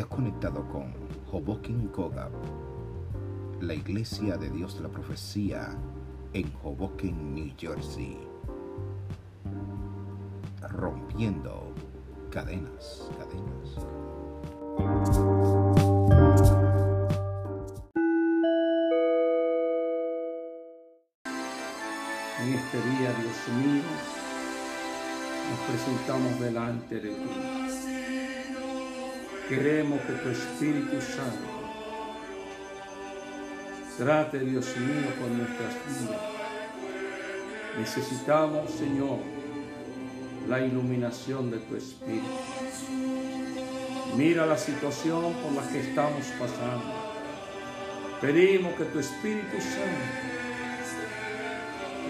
Has conectado con Hoboken Kogab, la Iglesia de Dios la Profecía en Hoboken, New Jersey. Rompiendo cadenas, cadenas. En este día, Dios mío, nos presentamos delante de ti. Queremos que tu Espíritu Santo trate, Dios mío, con nuestras vidas. Necesitamos, Señor, la iluminación de tu Espíritu. Mira la situación por la que estamos pasando. Pedimos que tu Espíritu Santo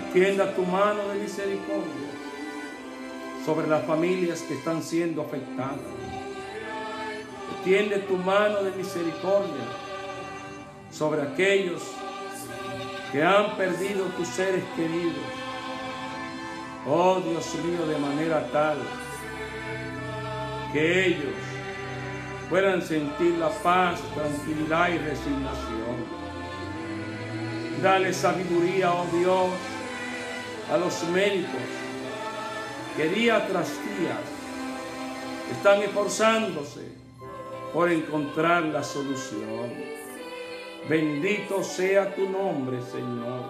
extienda tu mano de misericordia sobre las familias que están siendo afectadas. Extiende tu mano de misericordia sobre aquellos que han perdido tus seres queridos. Oh Dios mío, de manera tal que ellos puedan sentir la paz, tranquilidad y resignación. Dale sabiduría, oh Dios, a los médicos que día tras día están esforzándose por encontrar la solución. Bendito sea tu nombre, Señor.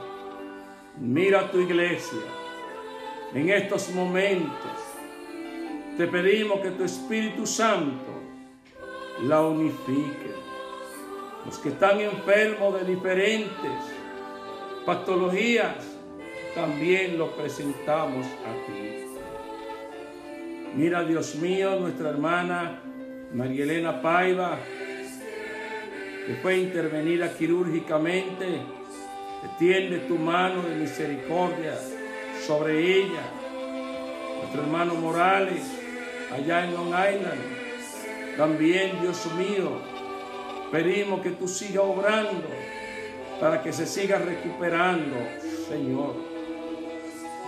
Mira tu iglesia. En estos momentos te pedimos que tu Espíritu Santo la unifique. Los que están enfermos de diferentes patologías, también los presentamos a ti. Mira, Dios mío, nuestra hermana María Elena Paiva, que fue intervenida quirúrgicamente, extiende tu mano de misericordia sobre ella. Nuestro hermano Morales, allá en Long Island, también, Dios mío, pedimos que tú sigas obrando para que se siga recuperando, Señor.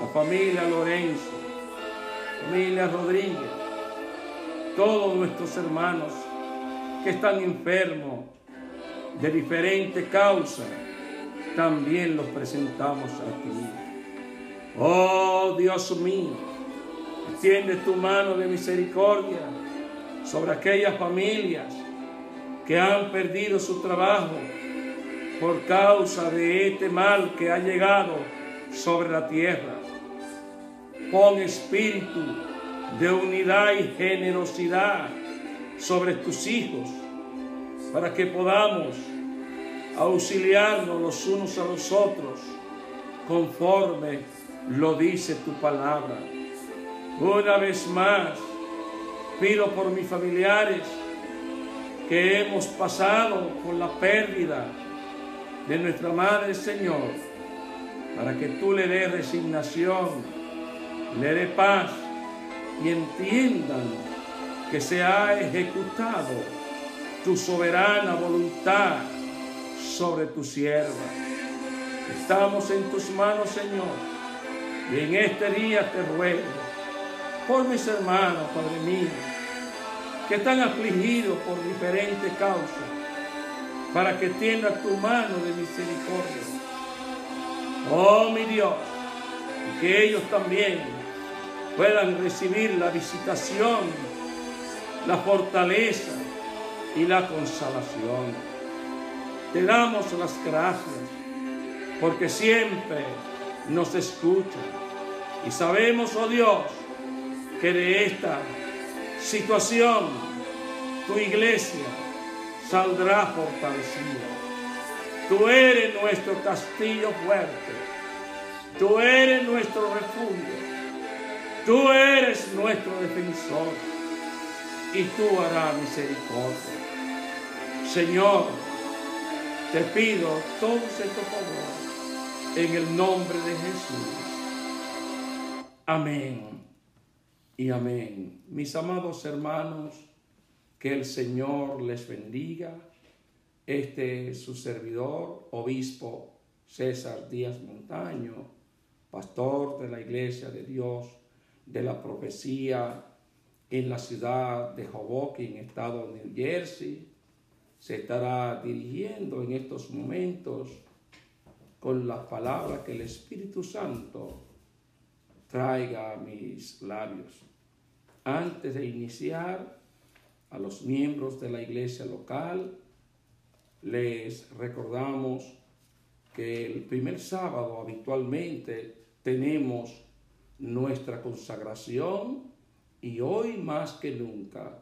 La familia Lorenzo, familia Rodríguez, todos nuestros hermanos que están enfermos de diferentes causas, también los presentamos a ti. Oh Dios mío, extiende tu mano de misericordia sobre aquellas familias que han perdido su trabajo por causa de este mal que ha llegado sobre la tierra. Pon espíritu de unidad y generosidad sobre tus hijos para que podamos auxiliarnos los unos a los otros conforme lo dice tu palabra. Una vez más, pido por mis familiares que hemos pasado por la pérdida de nuestra Madre Señor, para que tú le des resignación, le des paz y entiendan que se ha ejecutado tu soberana voluntad sobre tu sierva. Estamos en tus manos, Señor, y en este día te ruego por mis hermanos, Padre mío, que están afligidos por diferentes causas, para que tienda tu mano de misericordia. Oh, mi Dios, y que ellos también puedan recibir la visitación, la fortaleza y la consolación. Te damos las gracias porque siempre nos escucha y sabemos, oh Dios, que de esta situación tu iglesia saldrá fortalecida. Tú eres nuestro castillo fuerte. Tú eres nuestro refugio. Tú eres nuestro defensor. Y tú harás misericordia. Señor, te pido todos estos favores en el nombre de Jesús. Amén y amén. Mis amados hermanos, que el Señor les bendiga. Este es su servidor, obispo César Díaz Montaño, pastor de la Iglesia de Dios, de la profecía en la ciudad de Hoboken, estado de New Jersey, se estará dirigiendo en estos momentos con las palabras que el Espíritu Santo traiga a mis labios. Antes de iniciar, a los miembros de la iglesia local, les recordamos que el primer sábado habitualmente tenemos nuestra consagración y hoy más que nunca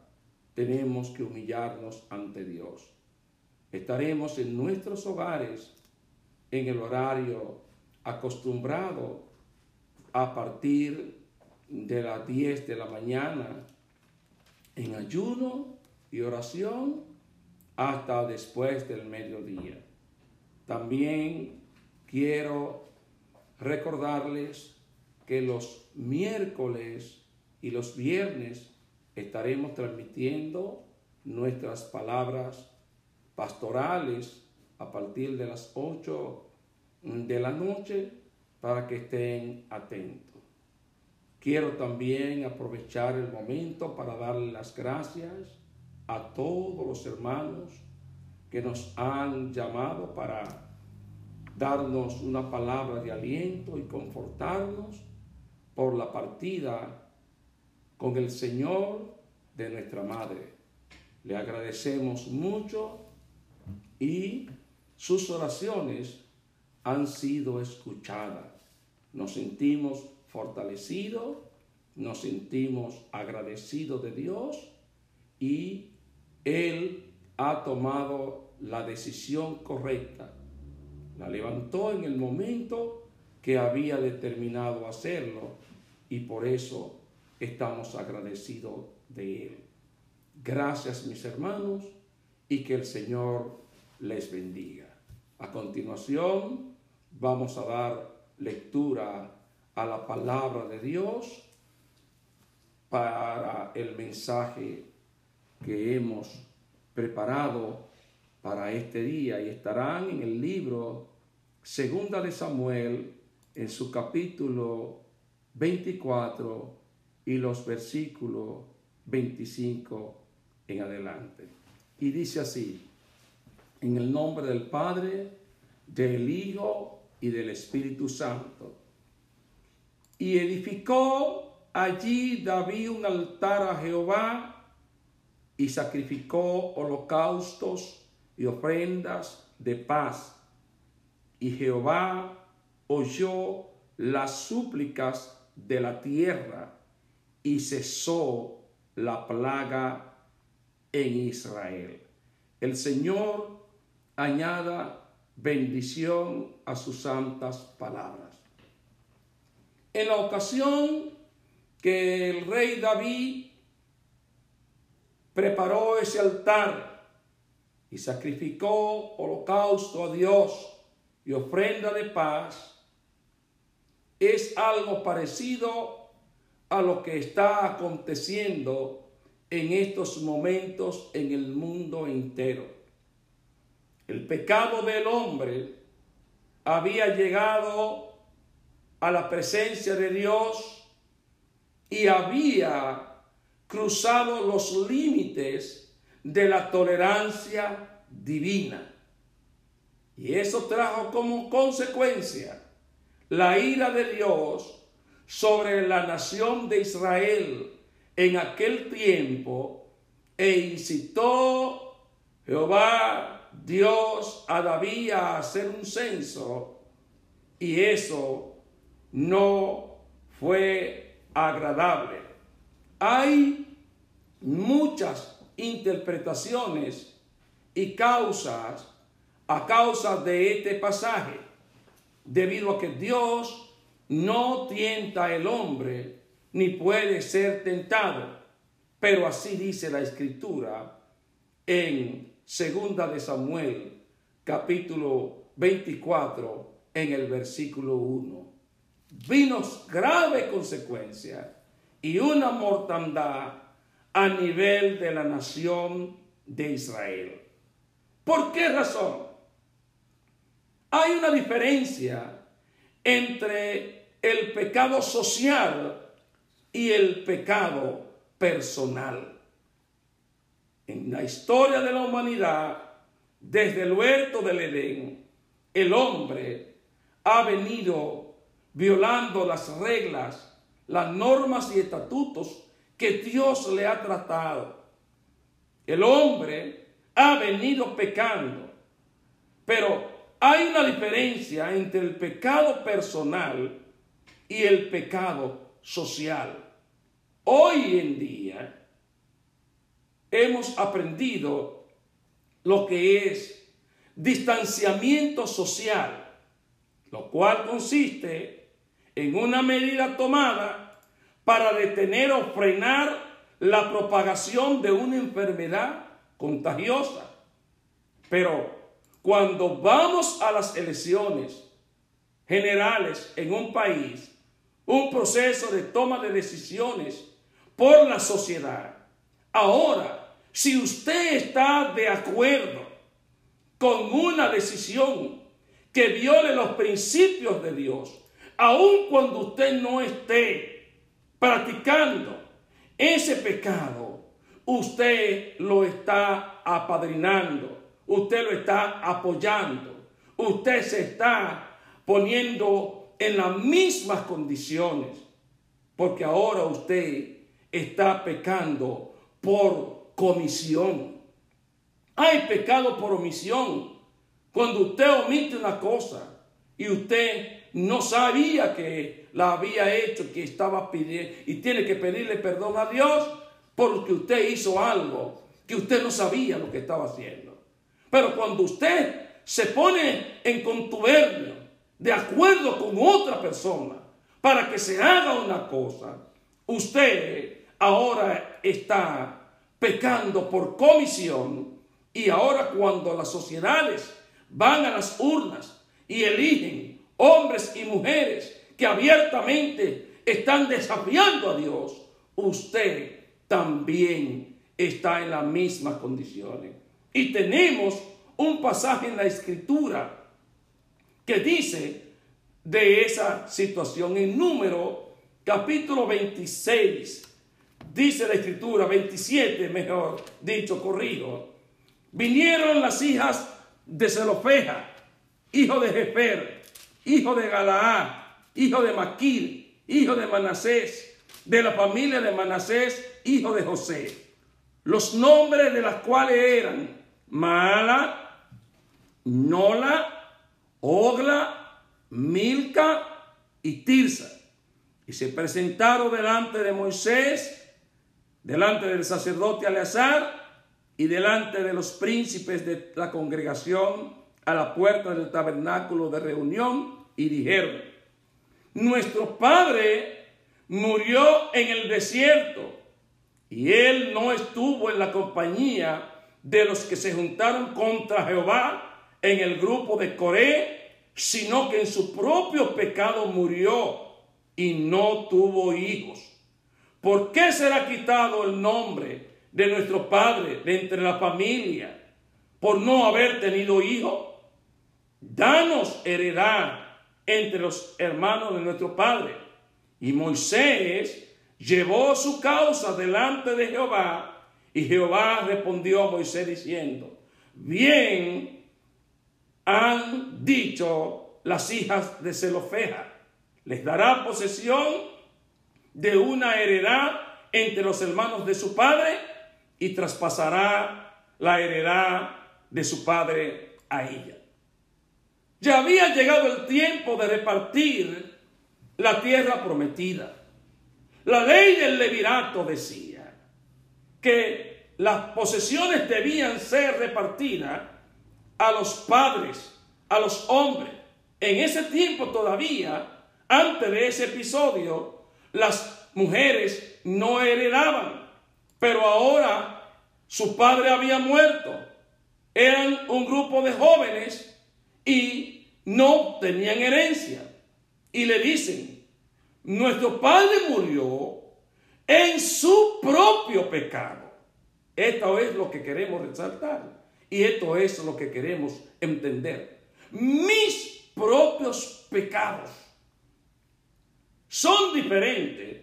tenemos que humillarnos ante Dios. Estaremos en nuestros hogares en el horario acostumbrado a partir de las 10 de la mañana en ayuno y oración hasta después del mediodía. También quiero recordarles que los miércoles y los viernes estaremos transmitiendo nuestras palabras pastorales a partir de las 8 de la noche para que estén atentos. Quiero también aprovechar el momento para darle las gracias a todos los hermanos que nos han llamado para darnos una palabra de aliento y confortarnos por la partida con el Señor de nuestra Madre. Le agradecemos mucho y sus oraciones han sido escuchadas. Nos sentimos fortalecidos, nos sentimos agradecidos de Dios y Él ha tomado la decisión correcta. La levantó en el momento que había determinado hacerlo y por eso estamos agradecidos de Él. Gracias mis hermanos y que el Señor les bendiga. A continuación vamos a dar lectura a la palabra de Dios para el mensaje que hemos preparado para este día y estarán en el libro Segunda de Samuel en su capítulo 24 y los versículos 25 en adelante. Y dice así, en el nombre del Padre, del Hijo y del Espíritu Santo. Y edificó allí David un altar a Jehová y sacrificó holocaustos y ofrendas de paz. Y Jehová oyó las súplicas de la tierra y cesó la plaga en Israel. El Señor añada bendición a sus santas palabras. En la ocasión que el rey David preparó ese altar y sacrificó holocausto a Dios y ofrenda de paz, es algo parecido a lo que está aconteciendo en estos momentos en el mundo entero. El pecado del hombre había llegado a la presencia de Dios y había cruzado los límites de la tolerancia divina. Y eso trajo como consecuencia la ira de Dios sobre la nación de Israel en aquel tiempo e incitó Jehová Dios a David a hacer un censo y eso no fue agradable. Hay muchas interpretaciones y causas a causa de este pasaje, debido a que Dios no tienta al hombre ni puede ser tentado, pero así dice la escritura en segunda de Samuel capítulo 24 en el versículo 1. Vino grave consecuencia y una mortandad a nivel de la nación de Israel. ¿Por qué razón? Hay una diferencia entre el pecado social y el pecado personal. En la historia de la humanidad, desde el huerto del Edén, el hombre ha venido violando las reglas, las normas y estatutos que Dios le ha tratado. El hombre ha venido pecando, pero hay una diferencia entre el pecado personal y el pecado social. Hoy en día hemos aprendido lo que es distanciamiento social, lo cual consiste en una medida tomada para detener o frenar la propagación de una enfermedad contagiosa. Pero cuando vamos a las elecciones generales en un país, un proceso de toma de decisiones por la sociedad. Ahora, si usted está de acuerdo con una decisión que viole los principios de Dios, aun cuando usted no esté practicando ese pecado, usted lo está apadrinando, usted lo está apoyando, usted se está poniendo en las mismas condiciones, porque ahora usted está pecando por comisión. Hay pecado por omisión. Cuando usted omite una cosa y usted no sabía que la había hecho, que estaba pidiendo y tiene que pedirle perdón a Dios porque usted hizo algo que usted no sabía lo que estaba haciendo. Pero cuando usted se pone en contubernio de acuerdo con otra persona para que se haga una cosa, usted ahora está pecando por comisión y ahora cuando las sociedades van a las urnas y eligen hombres y mujeres que abiertamente están desafiando a Dios, usted también está en las mismas condiciones. Y tenemos un pasaje en la escritura que dice de esa situación en número capítulo 26 dice la escritura, 27 mejor dicho, corrijo, vinieron las hijas de Zelofeja, hijo de Jefer, hijo de Galaad, hijo de Maquir, hijo de Manasés, de la familia de Manasés, hijo de José. Los nombres de las cuales eran Mala, Nola, Ogla, Milca y Tirsa. Y se presentaron delante de Moisés delante del sacerdote Eleazar y delante de los príncipes de la congregación a la puerta del tabernáculo de reunión y dijeron, nuestro padre murió en el desierto y él no estuvo en la compañía de los que se juntaron contra Jehová en el grupo de Coré, sino que en su propio pecado murió y no tuvo hijos. ¿Por qué será quitado el nombre de nuestro padre de entre la familia por no haber tenido hijo? Danos heredad entre los hermanos de nuestro padre. Y Moisés llevó su causa delante de Jehová y Jehová respondió a Moisés diciendo, bien han dicho las hijas de Zelofeja, les dará posesión de una heredad entre los hermanos de su padre y traspasará la heredad de su padre a ella. Ya había llegado el tiempo de repartir la tierra prometida. La ley del levirato decía que las posesiones debían ser repartidas a los padres, a los hombres. En ese tiempo todavía, antes de ese episodio, las mujeres no heredaban, pero ahora su padre había muerto. Eran un grupo de jóvenes y no tenían herencia. Y le dicen, nuestro padre murió en su propio pecado. Esto es lo que queremos resaltar. Y esto es lo que queremos entender. Mis propios pecados son diferentes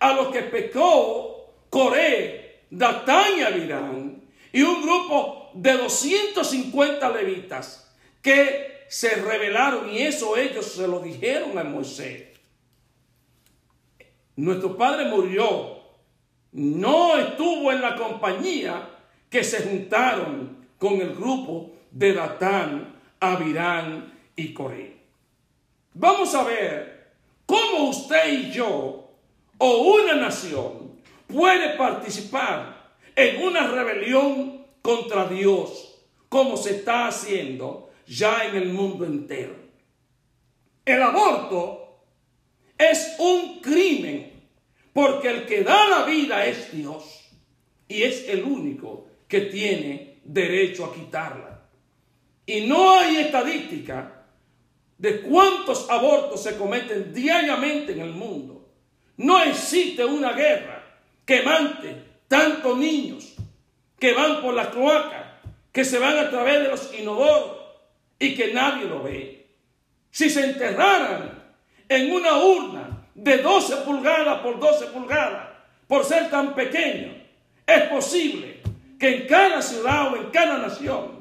a los que pecó Coré, Datán y Abirán, y un grupo de 250 levitas que se rebelaron y eso ellos se lo dijeron a Moisés. Nuestro padre murió, no estuvo en la compañía que se juntaron con el grupo de Datán, Abirán y Coré. Vamos a ver cómo usted y yo o una nación puede participar en una rebelión contra Dios, como se está haciendo ya en el mundo entero. El aborto es un crimen porque el que da la vida es Dios y es el único que tiene derecho a quitarla. Y no hay estadística de cuántos abortos se cometen diariamente en el mundo. No existe una guerra que mante tantos niños que van por la cloaca, que se van a través de los inodoros y que nadie lo ve. Si se enterraran en una urna de 12 pulgadas por 12 pulgadas, por ser tan pequeño, es posible que en cada ciudad o en cada nación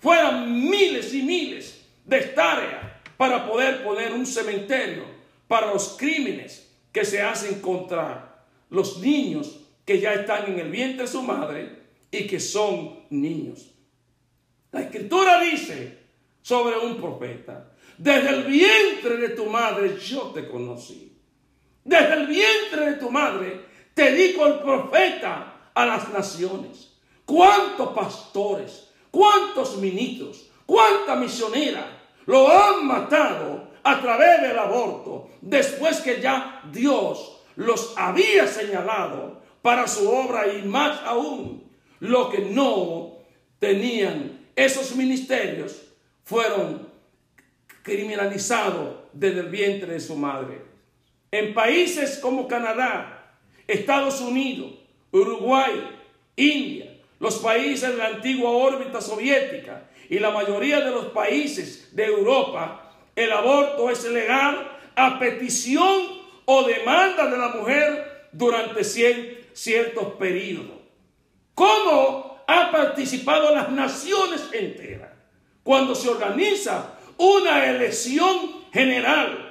fueran miles y miles de hectáreas para poder poner un cementerio para los crímenes que se hacen contra los niños que ya están en el vientre de su madre y que son niños. La escritura dice sobre un profeta, desde el vientre de tu madre yo te conocí. Desde el vientre de tu madre te dijo el profeta a las naciones. ¿Cuántos pastores, cuántos ministros, cuánta misionera lo han matado a través del aborto después que ya Dios los había señalado para su obra y más aún lo que no tenían esos ministerios fueron criminalizados desde el vientre de su madre. En países como Canadá, Estados Unidos, Uruguay, India, los países de la antigua órbita soviética y la mayoría de los países de Europa, el aborto es legal a petición o demanda de la mujer durante ciertos periodos. ¿Cómo ha participado las naciones enteras cuando se organiza una elección general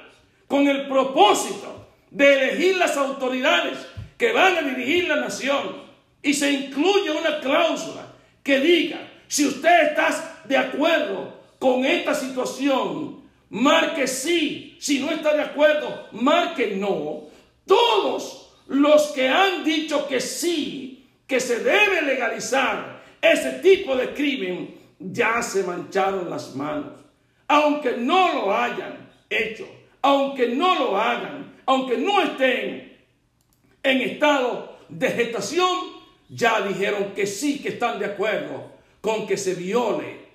con el propósito de elegir las autoridades que van a dirigir la nación y se incluye una cláusula que diga, si usted está de acuerdo con esta situación, marque sí, si no está de acuerdo, marque no. Todos los que han dicho que sí, que se debe legalizar ese tipo de crimen, ya se mancharon las manos. Aunque no lo hayan hecho, aunque no lo hagan, aunque no estén en estado de gestación, ya dijeron que sí, que están de acuerdo con que se viole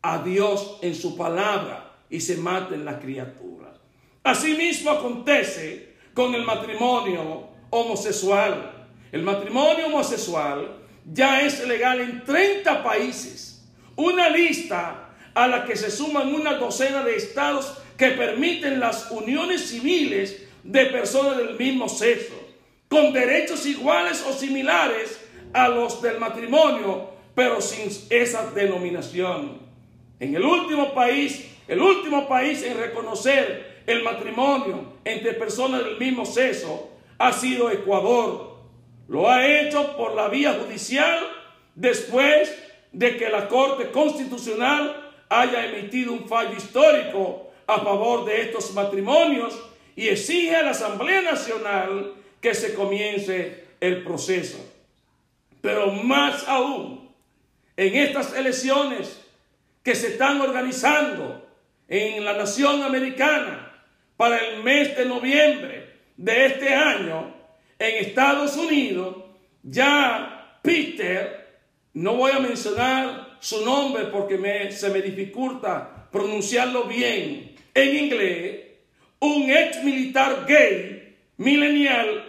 a Dios en su palabra y se maten las criaturas. Asimismo acontece con el matrimonio homosexual. El matrimonio homosexual ya es legal en 30 países. Una lista a la que se suman una docena de estados que permiten las uniones civiles de personas del mismo sexo, con derechos iguales o similares a los del matrimonio, pero sin esa denominación. En el último país, el último país en reconocer el matrimonio entre personas del mismo sexo ha sido Ecuador. Lo ha hecho por la vía judicial después de que la Corte Constitucional haya emitido un fallo histórico a favor de estos matrimonios y exige a la Asamblea Nacional que se comience el proceso. Pero más aún, en estas elecciones que se están organizando en la nación americana para el mes de noviembre, de este año en Estados Unidos, ya Peter, no voy a mencionar su nombre porque se me dificulta pronunciarlo bien en inglés, un ex militar gay, milenial,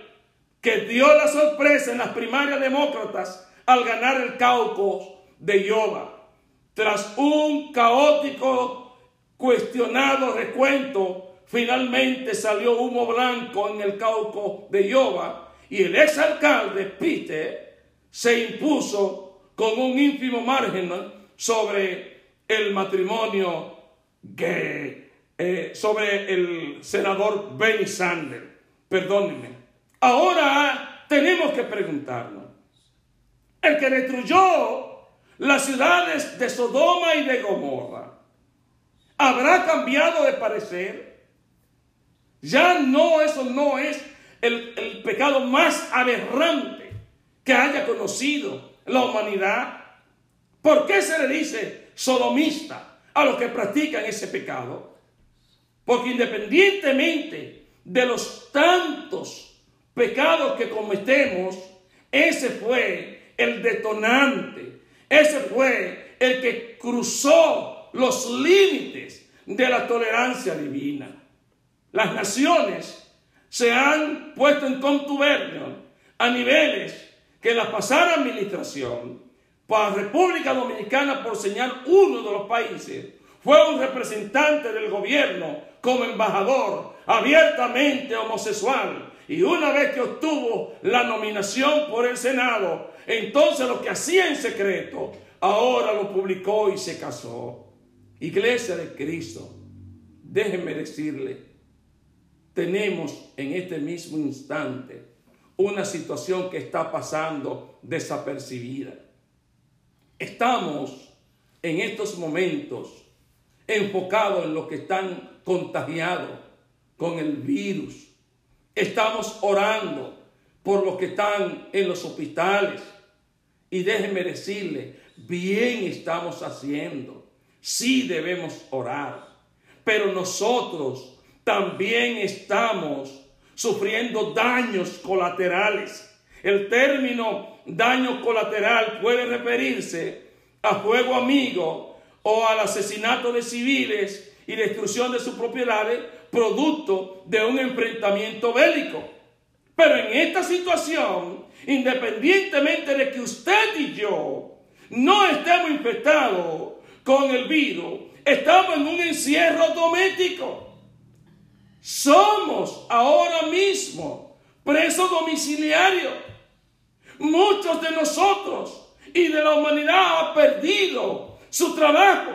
que dio la sorpresa en las primarias demócratas al ganar el caucus de Iowa. Tras un caótico, cuestionado recuento Finalmente salió humo blanco en el cauco de Iowa y el exalcalde Peter se impuso con un ínfimo margen sobre el matrimonio gay, eh, sobre el senador Benny Sanders. Perdónenme. Ahora tenemos que preguntarnos. El que destruyó las ciudades de Sodoma y de Gomorra habrá cambiado de parecer. Ya no, eso no es el, el pecado más aberrante que haya conocido la humanidad. ¿Por qué se le dice sodomista a los que practican ese pecado? Porque independientemente de los tantos pecados que cometemos, ese fue el detonante, ese fue el que cruzó los límites de la tolerancia divina. Las naciones se han puesto en contubernio a niveles que la pasada administración, para República Dominicana, por señalar uno de los países, fue un representante del gobierno como embajador abiertamente homosexual. Y una vez que obtuvo la nominación por el Senado, entonces lo que hacía en secreto, ahora lo publicó y se casó. Iglesia de Cristo, déjenme decirle, tenemos en este mismo instante una situación que está pasando desapercibida. Estamos en estos momentos enfocados en los que están contagiados con el virus. Estamos orando por los que están en los hospitales. Y déjenme decirle, bien estamos haciendo. Sí debemos orar. Pero nosotros también estamos sufriendo daños colaterales. El término daño colateral puede referirse a fuego amigo o al asesinato de civiles y destrucción de sus propiedades producto de un enfrentamiento bélico. Pero en esta situación, independientemente de que usted y yo no estemos infectados con el virus, estamos en un encierro doméstico. Somos ahora mismo presos domiciliarios. Muchos de nosotros y de la humanidad ha perdido su trabajo.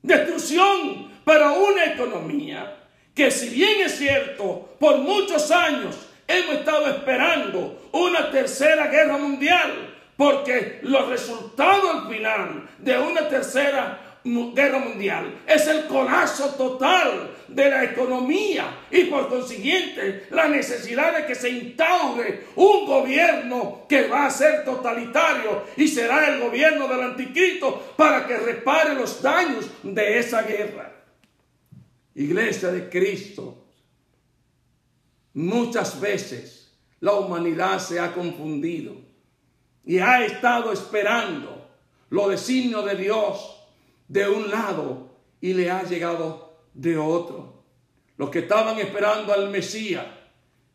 Destrucción para una economía que si bien es cierto, por muchos años hemos estado esperando una tercera guerra mundial, porque los resultados al final de una tercera guerra mundial es el colapso total de la economía y por consiguiente la necesidad de que se instaure un gobierno que va a ser totalitario y será el gobierno del anticristo para que repare los daños de esa guerra. Iglesia de Cristo, muchas veces la humanidad se ha confundido y ha estado esperando los designios de Dios de un lado y le ha llegado de otro. Los que estaban esperando al Mesías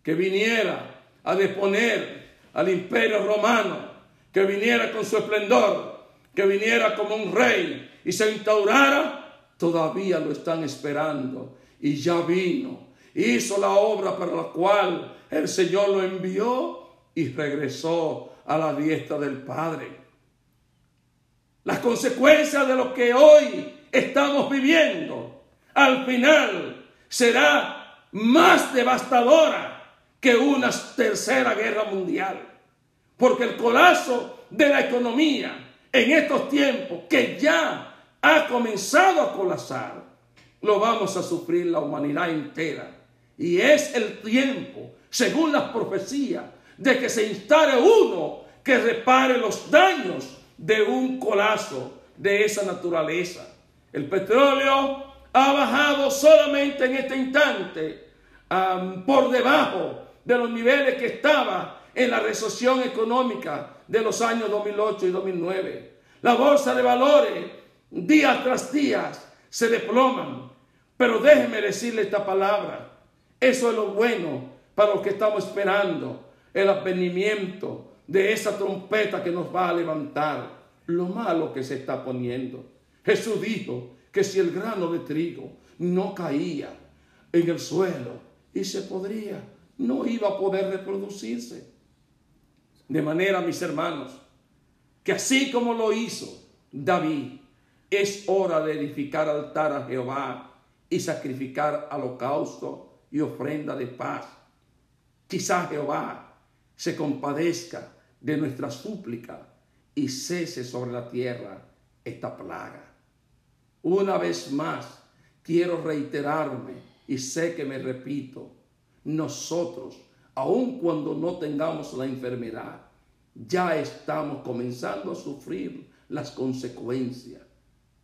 que viniera a deponer al imperio romano, que viniera con su esplendor, que viniera como un rey y se instaurara, todavía lo están esperando. Y ya vino, hizo la obra para la cual el Señor lo envió y regresó a la diestra del Padre. Las consecuencias de lo que hoy estamos viviendo al final será más devastadora que una tercera guerra mundial. Porque el colapso de la economía en estos tiempos que ya ha comenzado a colapsar, lo vamos a sufrir la humanidad entera. Y es el tiempo, según las profecías, de que se instale uno que repare los daños de un colapso de esa naturaleza. El petróleo ha bajado solamente en este instante por debajo de los niveles que estaba en la recesión económica de los años 2008 y 2009. La bolsa de valores día tras día se desploman. Pero déjeme decirle esta palabra. Eso es lo bueno para los que estamos esperando el advenimiento de esa trompeta que nos va a levantar lo malo que se está poniendo. Jesús dijo que si el grano de trigo no caía en el suelo y se podría, no iba a poder reproducirse. De manera, mis hermanos, que así como lo hizo David, es hora de edificar altar a Jehová y sacrificar holocausto y ofrenda de paz. Quizá Jehová se compadezca de nuestra súplica y cese sobre la tierra esta plaga. Una vez más, quiero reiterarme y sé que me repito, nosotros, aun cuando no tengamos la enfermedad, ya estamos comenzando a sufrir las consecuencias.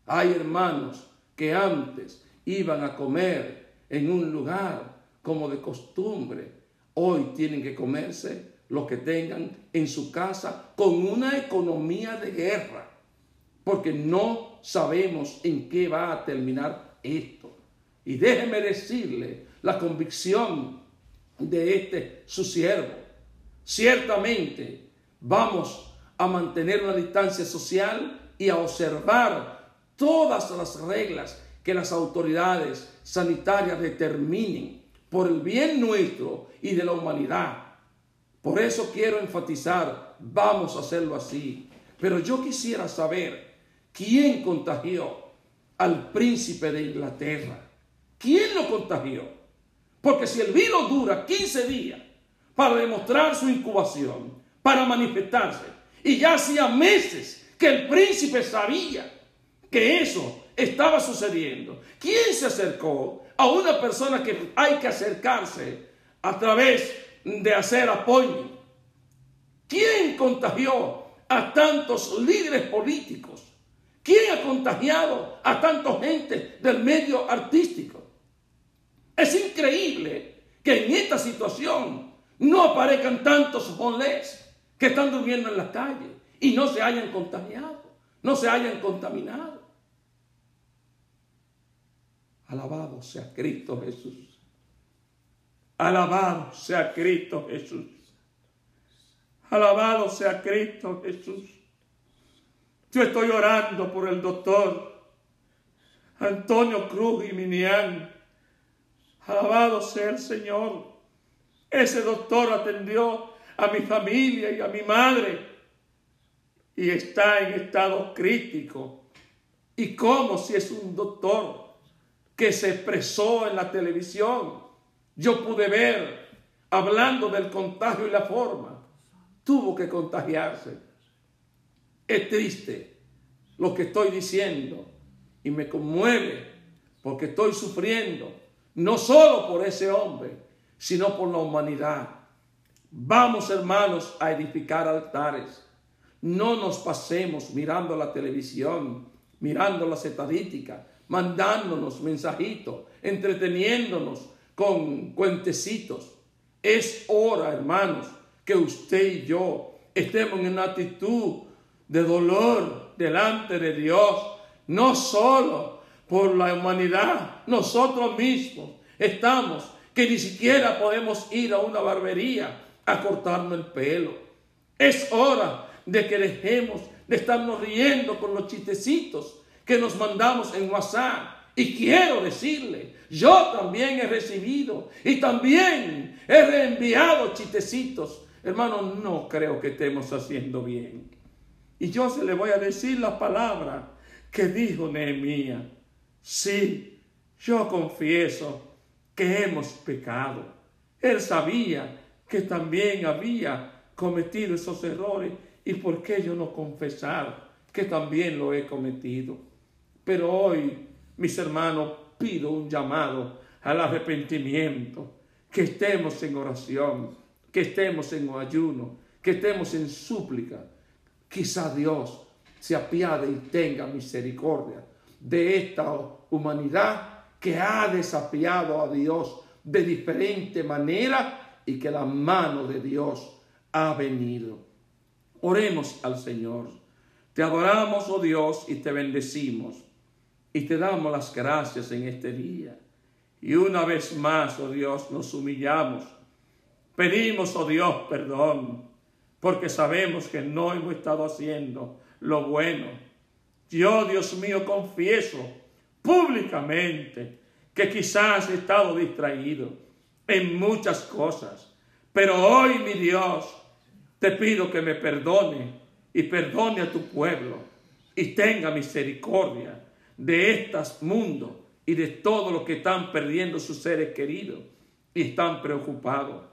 Hay hermanos que antes iban a comer en un lugar como de costumbre, hoy tienen que comerse lo que tengan en su casa con una economía de guerra, porque no sabemos en qué va a terminar esto. Y déjeme decirle la convicción de este su siervo. Ciertamente vamos a mantener una distancia social y a observar todas las reglas que las autoridades sanitarias determinen por el bien nuestro y de la humanidad. Por eso quiero enfatizar, vamos a hacerlo así. Pero yo quisiera saber quién contagió al príncipe de Inglaterra. ¿Quién lo contagió? Porque si el virus dura 15 días para demostrar su incubación, para manifestarse, y ya hacía meses que el príncipe sabía que eso estaba sucediendo, ¿quién se acercó a una persona que hay que acercarse a través de hacer apoyo? ¿Quién contagió a tantos líderes políticos? ¿Quién ha contagiado a tanta gente del medio artístico? Es increíble que en esta situación no aparezcan tantos homeless que están durmiendo en la calle y no se hayan contagiado, no se hayan contaminado. Alabado sea Cristo Jesús. Alabado sea Cristo Jesús. Alabado sea Cristo Jesús. Yo estoy orando por el doctor Antonio Cruz y Minian. Alabado sea el Señor. Ese doctor atendió a mi familia y a mi madre y está en estado crítico. ¿Y cómo si es un doctor que se expresó en la televisión? Yo pude ver hablando del contagio y la forma. Tuvo que contagiarse. Es triste lo que estoy diciendo y me conmueve porque estoy sufriendo no solo por ese hombre, sino por la humanidad. Vamos, hermanos, a edificar altares. No nos pasemos mirando la televisión, mirando las estadísticas, mandándonos mensajitos, entreteniéndonos con cuentecitos. Es hora, hermanos, que usted y yo estemos en una actitud de dolor delante de Dios, no solo por la humanidad, nosotros mismos estamos que ni siquiera podemos ir a una barbería a cortarnos el pelo. Es hora de que dejemos de estarnos riendo con los chistecitos que nos mandamos en WhatsApp. Y quiero decirle, yo también he recibido y también he reenviado chistecitos. Hermano, no creo que estemos haciendo bien. Y yo se le voy a decir la palabra que dijo Nehemías. Sí, yo confieso que hemos pecado. Él sabía que también había cometido esos errores y por qué yo no confesar que también lo he cometido. Pero hoy, mis hermanos, pido un llamado al arrepentimiento, que estemos en oración, que estemos en ayuno, que estemos en súplica. Quizá Dios se apiade y tenga misericordia de esta humanidad que ha desafiado a Dios de diferente manera y que la mano de Dios ha venido. Oremos al Señor. Te adoramos, oh Dios, y te bendecimos. Y te damos las gracias en este día. Y una vez más, oh Dios, nos humillamos. Pedimos, oh Dios, perdón, porque sabemos que no hemos estado haciendo lo bueno. Yo, Dios mío, confieso públicamente que quizás he estado distraído en muchas cosas. Pero hoy, mi Dios, te pido que me perdone y perdone a tu pueblo y tenga misericordia de este mundo y de todo lo que están perdiendo sus seres queridos y están preocupados.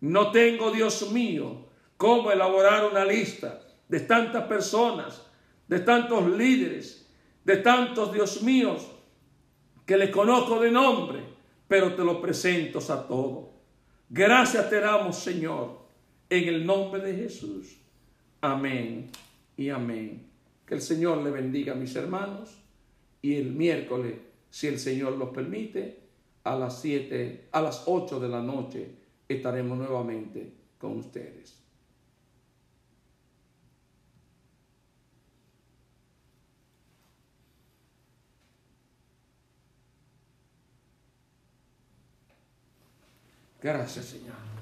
No tengo, Dios mío, cómo elaborar una lista de tantas personas, de tantos líderes, de tantos, Dios míos, que les conozco de nombre, pero te lo presento a todos. Gracias te damos, Señor, en el nombre de Jesús. Amén y amén. Que el Señor le bendiga a mis hermanos y el miércoles, si el Señor los permite, a las 7, a las 8 de la noche estaremos nuevamente con ustedes. Gracias, Señor.